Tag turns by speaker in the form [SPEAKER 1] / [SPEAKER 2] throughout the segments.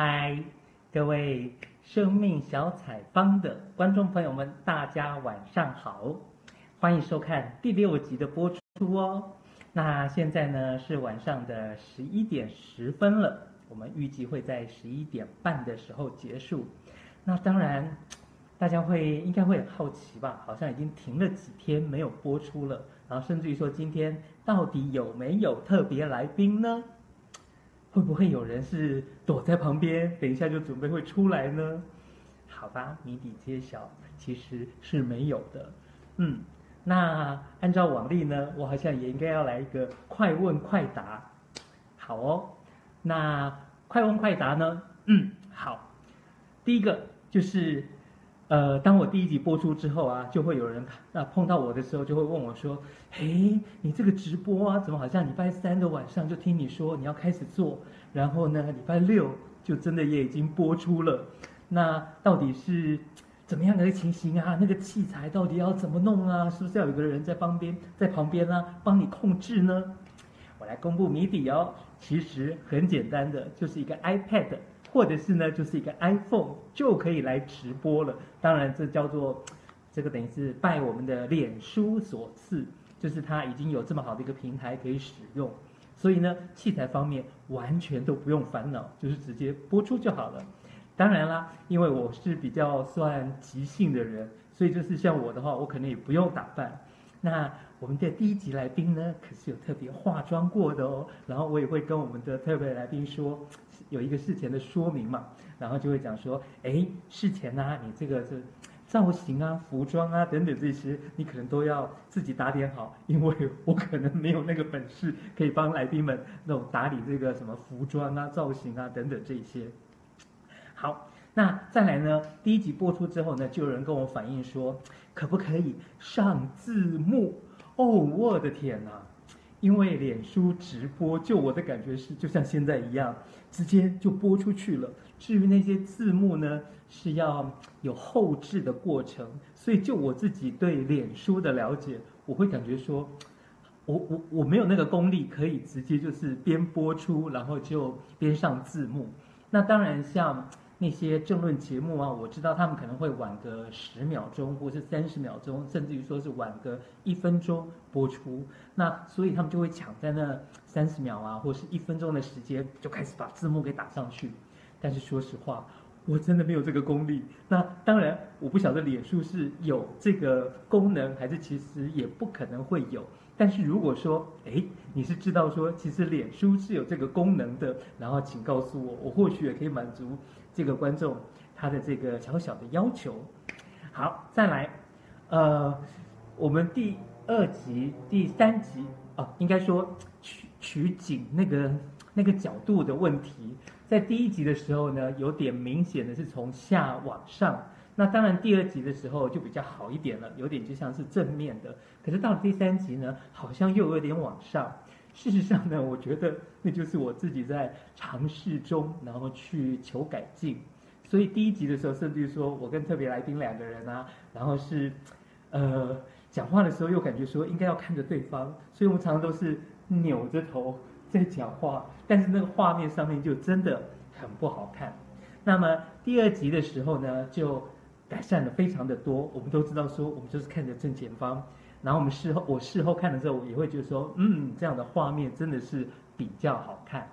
[SPEAKER 1] 嗨，各位生命小采访的观众朋友们，大家晚上好，欢迎收看第六集的播出哦。那现在呢是晚上的十一点十分了，我们预计会在十一点半的时候结束。那当然，大家会应该会很好奇吧？好像已经停了几天没有播出了，然后甚至于说今天到底有没有特别来宾呢？会不会有人是躲在旁边，等一下就准备会出来呢？好吧，谜底揭晓，其实是没有的。嗯，那按照往例呢，我好像也应该要来一个快问快答。好哦，那快问快答呢？嗯，好，第一个就是。呃，当我第一集播出之后啊，就会有人啊碰到我的时候，就会问我说：“嘿，你这个直播啊，怎么好像礼拜三的晚上就听你说你要开始做，然后呢，礼拜六就真的也已经播出了？那到底是怎么样的一个情形啊？那个器材到底要怎么弄啊？是不是要有个人在旁边，在旁边啊，帮你控制呢？”我来公布谜底哦，其实很简单的，就是一个 iPad。或者是呢，就是一个 iPhone 就可以来直播了。当然，这叫做这个等于是拜我们的脸书所赐，就是它已经有这么好的一个平台可以使用。所以呢，器材方面完全都不用烦恼，就是直接播出就好了。当然啦，因为我是比较算即兴的人，所以就是像我的话，我可能也不用打扮。那我们的第一集来宾呢，可是有特别化妆过的哦。然后我也会跟我们的特别来宾说。有一个事前的说明嘛，然后就会讲说，哎，事前呢、啊，你这个是造型啊、服装啊等等这些，你可能都要自己打点好，因为我可能没有那个本事可以帮来宾们那种打理这个什么服装啊、造型啊等等这些。好，那再来呢，第一集播出之后呢，就有人跟我反映说，可不可以上字幕？哦，我的天哪！因为脸书直播，就我的感觉是，就像现在一样，直接就播出去了。至于那些字幕呢，是要有后置的过程。所以就我自己对脸书的了解，我会感觉说，我我我没有那个功力，可以直接就是边播出，然后就边上字幕。那当然像。那些政论节目啊，我知道他们可能会晚个十秒钟，或是三十秒钟，甚至于说是晚个一分钟播出。那所以他们就会抢在那三十秒啊，或是一分钟的时间，就开始把字幕给打上去。但是说实话，我真的没有这个功力。那当然，我不晓得脸书是有这个功能，还是其实也不可能会有。但是如果说，哎，你是知道说，其实脸书是有这个功能的，然后请告诉我，我或许也可以满足。这个观众他的这个小小的要求，好，再来，呃，我们第二集、第三集啊、应该说取取景那个那个角度的问题，在第一集的时候呢，有点明显的是从下往上，那当然第二集的时候就比较好一点了，有点就像是正面的，可是到了第三集呢，好像又有点往上。事实上呢，我觉得那就是我自己在尝试中，然后去求改进。所以第一集的时候，甚至于说我跟特别来宾两个人啊，然后是，呃，讲话的时候又感觉说应该要看着对方，所以我们常常都是扭着头在讲话，但是那个画面上面就真的很不好看。那么第二集的时候呢，就改善了非常的多。我们都知道说，我们就是看着正前方。然后我们事后，我事后看的时候，我也会觉得说，嗯，这样的画面真的是比较好看。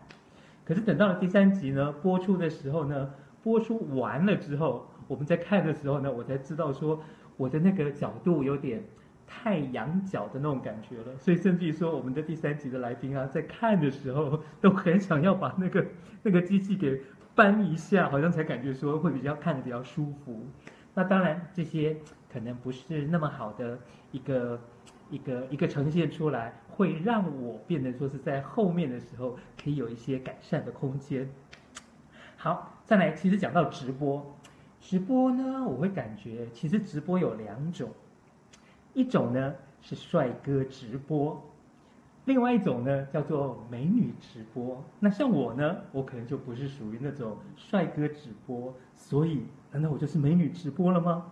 [SPEAKER 1] 可是等到了第三集呢，播出的时候呢，播出完了之后，我们在看的时候呢，我才知道说，我的那个角度有点太仰角的那种感觉了。所以甚至于说，我们的第三集的来宾啊，在看的时候都很想要把那个 那个机器给搬一下，好像才感觉说会比较看得比较舒服。那当然这些。可能不是那么好的一个一个一个呈现出来，会让我变得说是在后面的时候可以有一些改善的空间。好，再来，其实讲到直播，直播呢，我会感觉其实直播有两种，一种呢是帅哥直播，另外一种呢叫做美女直播。那像我呢，我可能就不是属于那种帅哥直播，所以难道我就是美女直播了吗？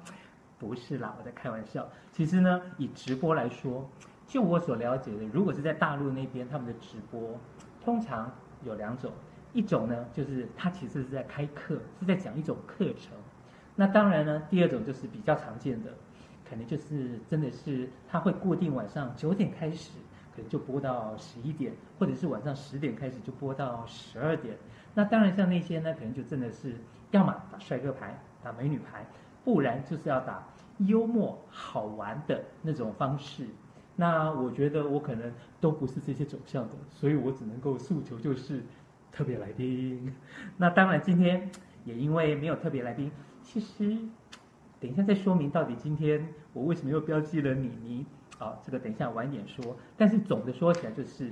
[SPEAKER 1] 不是啦，我在开玩笑。其实呢，以直播来说，就我所了解的，如果是在大陆那边，他们的直播通常有两种。一种呢，就是他其实是在开课，是在讲一种课程。那当然呢，第二种就是比较常见的，可能就是真的是他会固定晚上九点开始，可能就播到十一点，或者是晚上十点开始就播到十二点。那当然像那些呢，可能就真的是要么打帅哥牌、打美女牌，不然就是要打幽默好玩的那种方式。那我觉得我可能都不是这些走向的，所以我只能够诉求就是特别来宾。那当然今天也因为没有特别来宾。其实，等一下再说明到底今天我为什么又标记了妮妮啊？这个等一下晚点说。但是总的说起来就是，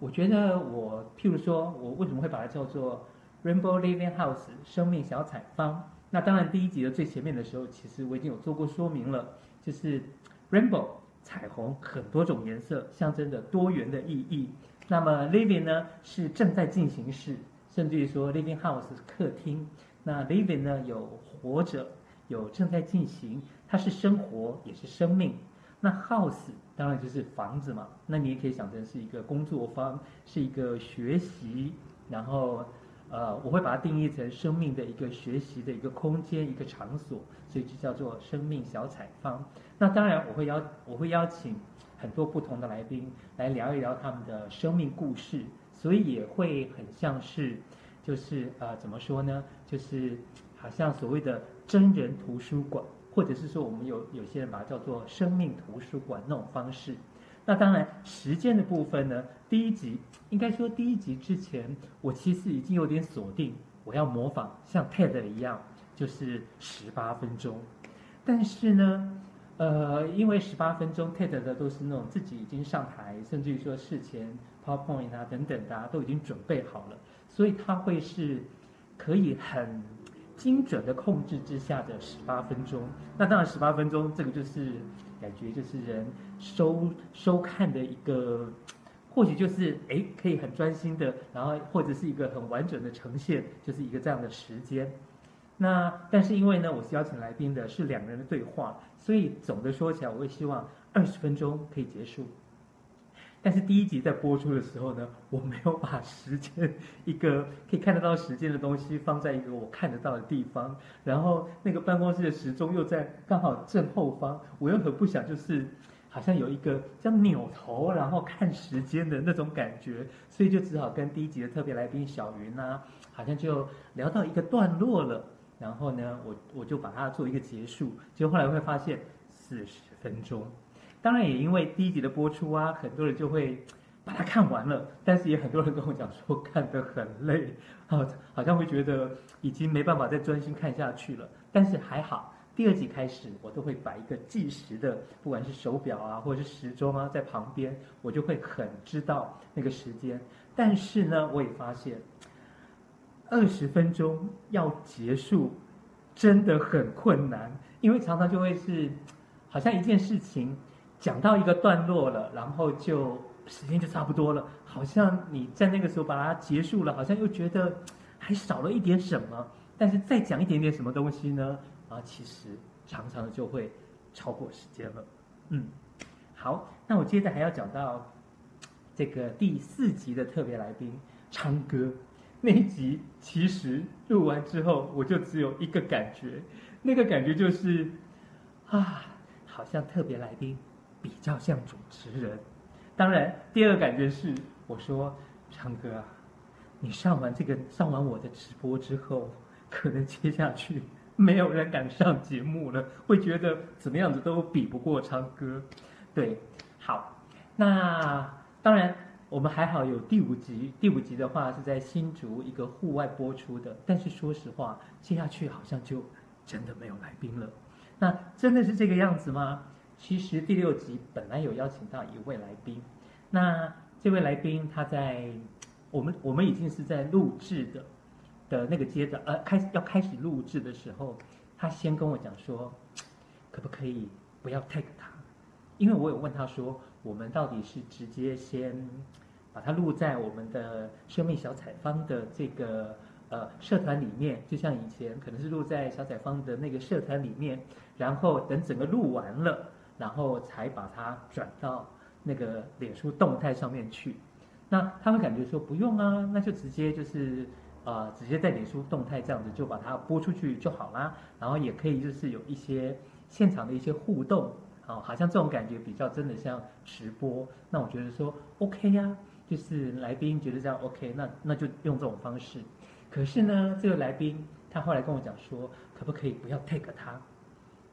[SPEAKER 1] 我觉得我譬如说我为什么会把它叫做 Rainbow Living House 生命小彩方？那当然第一集的最前面的时候，其实我已经有做过说明了，就是 Rainbow 彩虹很多种颜色，象征着多元的意义。那么 Living 呢是正在进行式，甚至于说 Living House 是客厅。那 living 呢，有活着，有正在进行，它是生活，也是生命。那 house 当然就是房子嘛，那你也可以想成是一个工作坊，是一个学习，然后呃，我会把它定义成生命的一个学习的一个空间，一个场所，所以就叫做生命小采方。那当然我会邀我会邀请很多不同的来宾来聊一聊他们的生命故事，所以也会很像是。就是呃，怎么说呢？就是好像所谓的真人图书馆，或者是说我们有有些人把它叫做生命图书馆那种方式。那当然，时间的部分呢，第一集应该说第一集之前，我其实已经有点锁定，我要模仿像 TED 一样，就是十八分钟。但是呢，呃，因为十八分钟 TED 的都是那种自己已经上台，甚至于说事前 PowerPoint 啊等等的啊，都已经准备好了。所以它会是可以很精准的控制之下的十八分钟。那当然，十八分钟这个就是感觉就是人收收看的一个，或许就是哎可以很专心的，然后或者是一个很完整的呈现，就是一个这样的时间。那但是因为呢，我是邀请来宾的是两个人的对话，所以总的说起来，我会希望二十分钟可以结束。但是第一集在播出的时候呢，我没有把时间一个 可以看得到时间的东西放在一个我看得到的地方，然后那个办公室的时钟又在刚好正后方，我又很不想就是好像有一个这样扭头然后看时间的那种感觉，所以就只好跟第一集的特别来宾小云啊，好像就聊到一个段落了，然后呢，我我就把它做一个结束，结果后来会发现四十分钟。当然也因为第一集的播出啊，很多人就会把它看完了，但是也很多人跟我讲说看得很累，好，好像会觉得已经没办法再专心看下去了。但是还好，第二集开始我都会摆一个计时的，不管是手表啊或者是时钟啊在旁边，我就会很知道那个时间。但是呢，我也发现二十分钟要结束真的很困难，因为常常就会是好像一件事情。讲到一个段落了，然后就时间就差不多了，好像你在那个时候把它结束了，好像又觉得还少了一点什么，但是再讲一点点什么东西呢？啊，其实常常就会超过时间了。嗯，好，那我接着还要讲到这个第四集的特别来宾昌哥那一集，其实录完之后我就只有一个感觉，那个感觉就是啊，好像特别来宾。比较像主持人，当然，第二个感觉是，我说，昌哥啊，你上完这个，上完我的直播之后，可能接下去没有人敢上节目了，会觉得怎么样子都比不过昌哥。对，好，那当然，我们还好有第五集，第五集的话是在新竹一个户外播出的，但是说实话，接下去好像就真的没有来宾了。那真的是这个样子吗？其实第六集本来有邀请到一位来宾，那这位来宾他在我们我们已经是在录制的的那个阶段，呃，开始要开始录制的时候，他先跟我讲说，可不可以不要 take 他？因为我有问他说，我们到底是直接先把它录在我们的生命小彩方的这个呃社团里面，就像以前可能是录在小彩方的那个社团里面，然后等整个录完了。然后才把它转到那个脸书动态上面去。那他会感觉说不用啊，那就直接就是呃，直接在脸书动态这样子就把它播出去就好啦。然后也可以就是有一些现场的一些互动，啊，好像这种感觉比较真的像直播。那我觉得说 OK 呀、就是来宾觉得这样 OK，那那就用这种方式。可是呢，这个来宾他后来跟我讲说，可不可以不要 tag 他？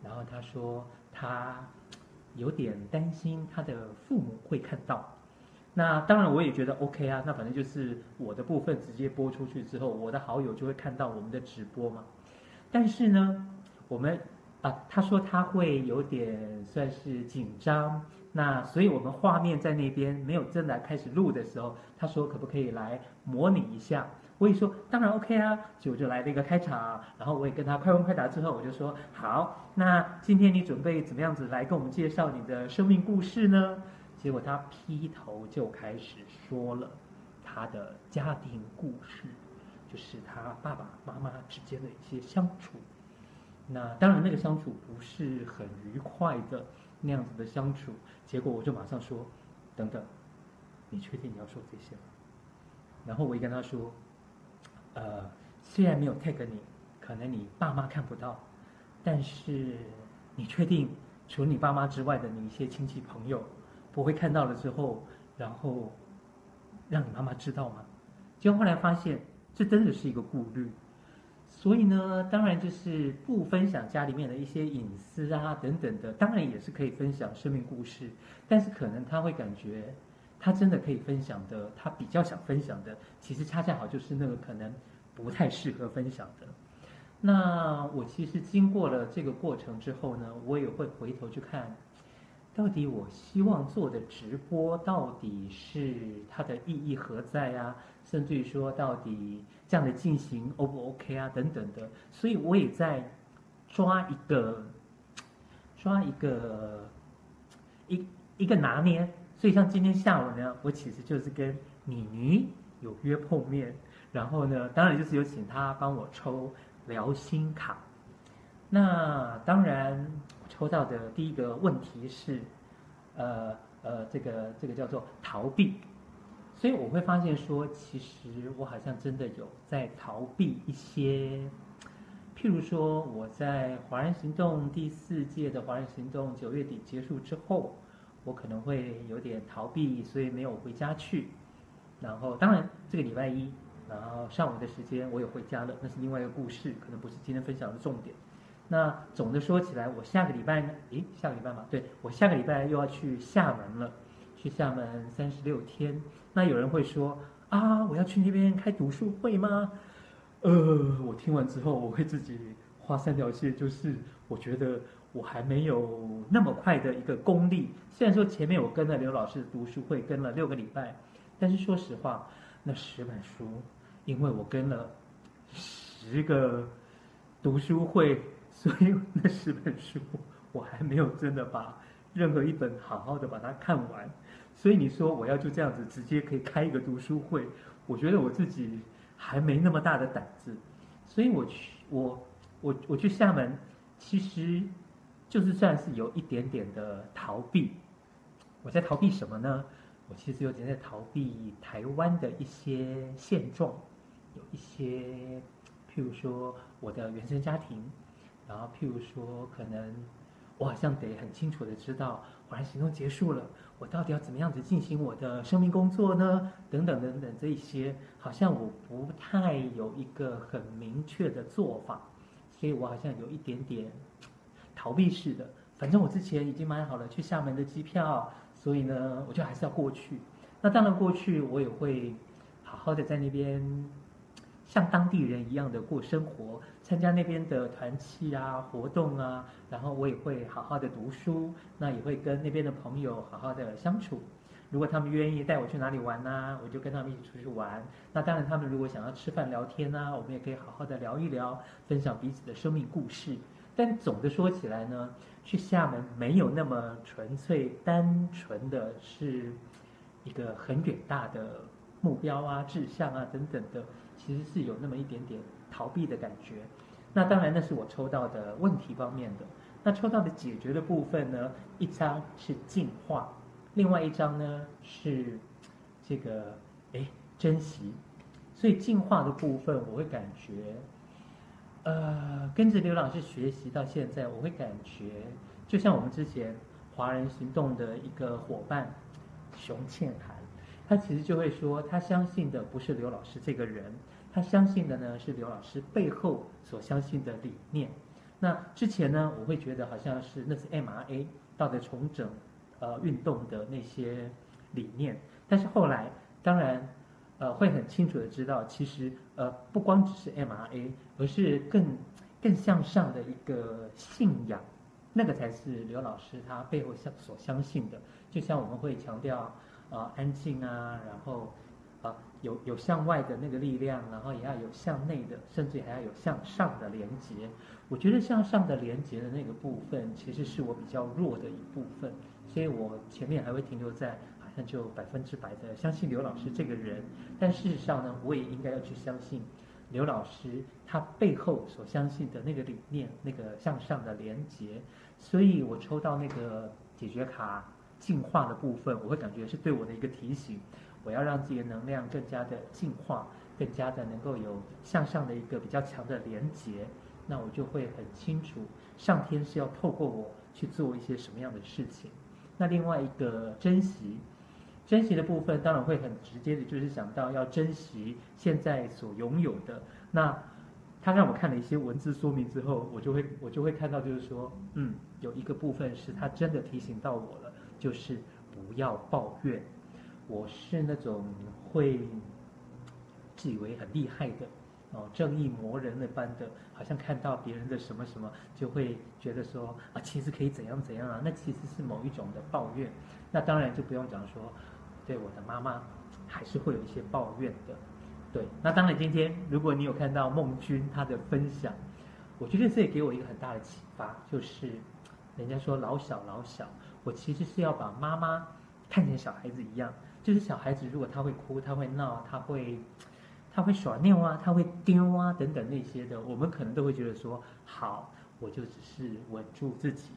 [SPEAKER 1] 然后他说他有点担心他的父母会看到。那当然我也觉得 OK 啊，那反正就是我的部分直接播出去之后，我的好友就会看到我们的直播嘛。但是呢，我们啊，他说他会有点算是紧张。那所以我们画面在那边没有真的开始录的时候，他说可不可以来模拟一下？我也说当然 OK 啊，所以我就来了一个开场，然后我也跟他快问快答之后，我就说好，那今天你准备怎么样子来跟我们介绍你的生命故事呢？结果他劈头就开始说了他的家庭故事，就是他爸爸妈妈之间的一些相处。那当然那个相处不是很愉快的那样子的相处。结果我就马上说，等等，你确定你要说这些吗？然后我也跟他说。呃，虽然没有 tag 你，可能你爸妈看不到，但是你确定除你爸妈之外的你一些亲戚朋友不会看到了之后，然后让你妈妈知道吗？结果后来发现这真的是一个顾虑，所以呢，当然就是不分享家里面的一些隐私啊等等的，当然也是可以分享生命故事，但是可能他会感觉。他真的可以分享的，他比较想分享的，其实恰恰好就是那个可能不太适合分享的。那我其实经过了这个过程之后呢，我也会回头去看，到底我希望做的直播到底是它的意义何在啊？甚至于说到底这样的进行 O 不 OK 啊？等等的。所以我也在抓一个，抓一个一一个拿捏。所以像今天下午呢，我其实就是跟妮妮有约碰面，然后呢，当然就是有请她帮我抽聊心卡。那当然，抽到的第一个问题是，呃呃，这个这个叫做逃避。所以我会发现说，其实我好像真的有在逃避一些，譬如说我在华人行动第四届的华人行动九月底结束之后。我可能会有点逃避，所以没有回家去。然后，当然这个礼拜一，然后上午的时间我也回家了，那是另外一个故事，可能不是今天分享的重点。那总的说起来，我下个礼拜呢？诶，下个礼拜嘛，对，我下个礼拜又要去厦门了，去厦门三十六天。那有人会说啊，我要去那边开读书会吗？呃，我听完之后，我会自己画三条线，就是我觉得。我还没有那么快的一个功力，虽然说前面我跟了刘老师读书会跟了六个礼拜，但是说实话，那十本书，因为我跟了十个读书会，所以那十本书我还没有真的把任何一本好好的把它看完，所以你说我要就这样子直接可以开一个读书会，我觉得我自己还没那么大的胆子，所以我去我我我去厦门，其实。就是算是有一点点的逃避，我在逃避什么呢？我其实有点在逃避台湾的一些现状，有一些，譬如说我的原生家庭，然后譬如说可能我好像得很清楚的知道，华人行动结束了，我到底要怎么样子进行我的生命工作呢？等等等等这一些，好像我不太有一个很明确的做法，所以我好像有一点点。逃避式的，反正我之前已经买好了去厦门的机票，所以呢，我就还是要过去。那当然过去，我也会好好的在那边像当地人一样的过生活，参加那边的团契啊、活动啊，然后我也会好好的读书，那也会跟那边的朋友好好的相处。如果他们愿意带我去哪里玩呢、我就跟他们一起出去玩。那当然，他们如果想要吃饭聊天呢、我们也可以好好的聊一聊，分享彼此的生命故事。但总的说起来呢，去厦门没有那么纯粹、单纯的是一个很远大的目标啊、志向啊等等的，其实是有那么一点点逃避的感觉。那当然，那是我抽到的问题方面的。那抽到的解决的部分呢，一张是进化，另外一张呢是这个哎，珍惜。所以进化的部分，我会感觉，呃，跟着刘老师学习到现在，我会感觉，就像我们之前华人行动的一个伙伴熊倩涵，他其实就会说，他相信的不是刘老师这个人，他相信的呢是刘老师背后所相信的理念。那之前呢，我会觉得好像是那是 MRA 道德重整，呃，运动的那些理念，但是后来，当然。呃，会很清楚的知道，其实呃，不光只是 MRA，而是更更向上的一个信仰，那个才是刘老师他背后相所相信的。就像我们会强调啊、呃，安静啊，然后啊、有有向外的那个力量，然后也要有向内的，甚至还要有向上的连接。我觉得向上的连接的那个部分，其实是我比较弱的一部分，所以我前面还会停留在。好像就百分之百的相信刘老师这个人，但事实上呢，我也应该要去相信刘老师他背后所相信的那个理念，那个向上的连接。所以我抽到那个解决卡进化的部分，我会感觉是对我的一个提醒，我要让自己的能量更加的进化，更加的能够有向上的一个比较强的连接。那我就会很清楚，上天是要透过我去做一些什么样的事情。那另外一个珍惜。珍惜的部分当然会很直接的，就是想到要珍惜现在所拥有的。那他让我看了一些文字说明之后，我就会我就会看到，就是说，嗯，有一个部分是他真的提醒到我了，就是不要抱怨。我是那种会自以为很厉害的哦，正义魔人那般的，好像看到别人的什么什么，就会觉得说啊，其实可以怎样怎样啊，那其实是某一种的抱怨。那当然就不用讲说。对我的妈妈，还是会有一些抱怨的。对，那当然今天如果你有看到孟君他的分享，我觉得这也给我一个很大的启发，就是人家说老小老小，我其实是要把妈妈看成小孩子一样，就是小孩子如果他会哭，他会闹，他会他会耍尿啊，他会丢啊等等那些的，我们可能都会觉得说好，我就只是稳住自己，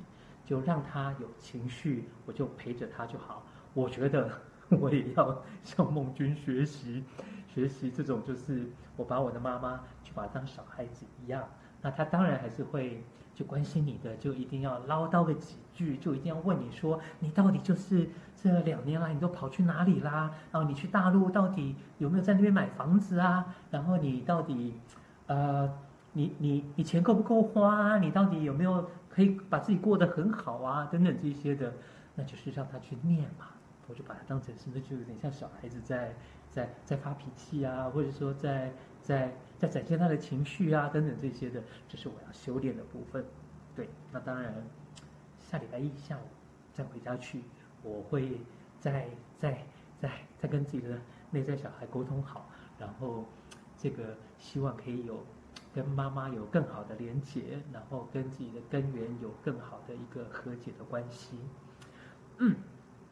[SPEAKER 1] 就让他有情绪，我就陪着他就好。我觉得。我也要向孟君学习，学习这种就是我把我的妈妈就把她当小孩子一样，那他当然还是会就关心你的，就一定要唠叨个几句，就一定要问你说你到底就是这两年来你都跑去哪里啦？然后你去大陆到底有没有在那边买房子啊？然后你到底呃你你你钱够不够花啊？你到底有没有可以把自己过得很好啊？等等这些的，那就是让他去念嘛。我就把它当成是，不是就有点像小孩子在在在发脾气啊，或者说在在在展现他的情绪啊，等等这些的，这是我要修炼的部分。对，那当然下礼拜一下午再回家去，我会再再再再跟自己的内在小孩沟通好，然后这个希望可以有跟妈妈有更好的连结，然后跟自己的根源有更好的一个和解的关系。嗯。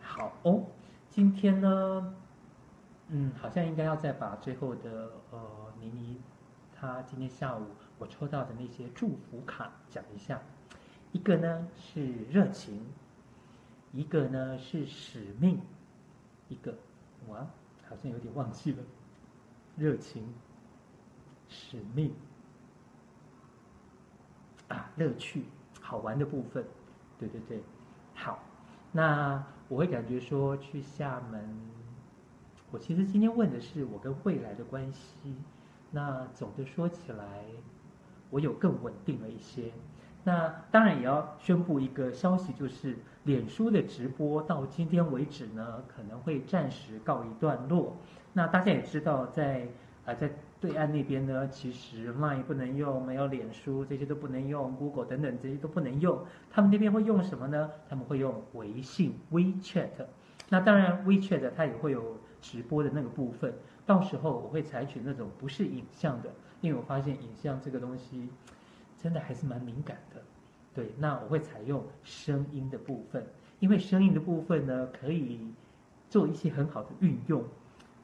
[SPEAKER 1] 好哦，今天呢，嗯，好像应该要再把最后的呃妮妮，她今天下午我抽到的那些祝福卡讲一下。一个呢是热情，一个呢是使命，一个哇，好像有点忘记了，热情、使命啊，乐趣、好玩的部分，对对对，好，那。我会感觉说去厦门，我其实今天问的是我跟未来的关系。那总的说起来，我有更稳定了一些。那当然也要宣布一个消息，就是脸书的直播到今天为止呢，可能会暂时告一段落。那大家也知道在，啊在。对岸那边呢，其实 Line 不能用，没有脸书，这些都不能用，Google 等等这些都不能用。他们那边会用什么呢？他们会用微信 WeChat。那当然 WeChat 它也会有直播的那个部分。到时候我会采取那种不是影像的，因为我发现影像这个东西真的还是蛮敏感的。对，那我会采用声音的部分，因为声音的部分呢可以做一些很好的运用，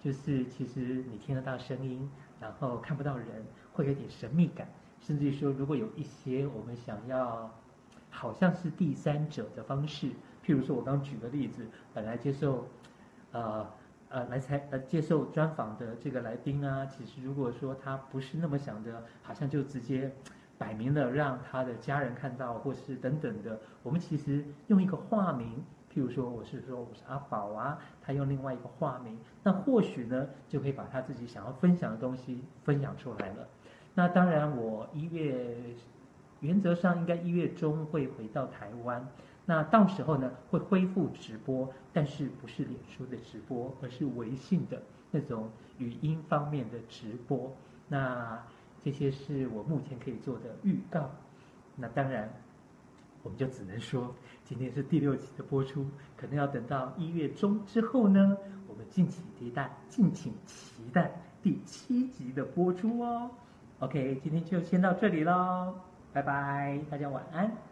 [SPEAKER 1] 就是其实你听得到声音。然后看不到人，会有点神秘感，甚至于说，如果有一些我们想要，好像是第三者的方式，譬如说我刚举个例子，本来接受，呃，呃来采呃接受专访的这个来宾啊，其实如果说他不是那么想着，好像就直接摆明了让他的家人看到，或是等等的，我们其实用一个化名。譬如说，我是说我是阿宝啊，他用另外一个化名，那或许呢就可以把他自己想要分享的东西分享出来了。那当然，我一月原则上应该一月中会回到台湾，那到时候呢会恢复直播，但是不是脸书的直播，而是微信的那种语音方面的直播。那这些是我目前可以做的预告。那当然。我们就只能说，今天是第六集的播出，可能要等到一月中之后呢，我们敬请期待，敬请期待第七集的播出哦。OK，今天就先到这里喽，拜拜，大家晚安。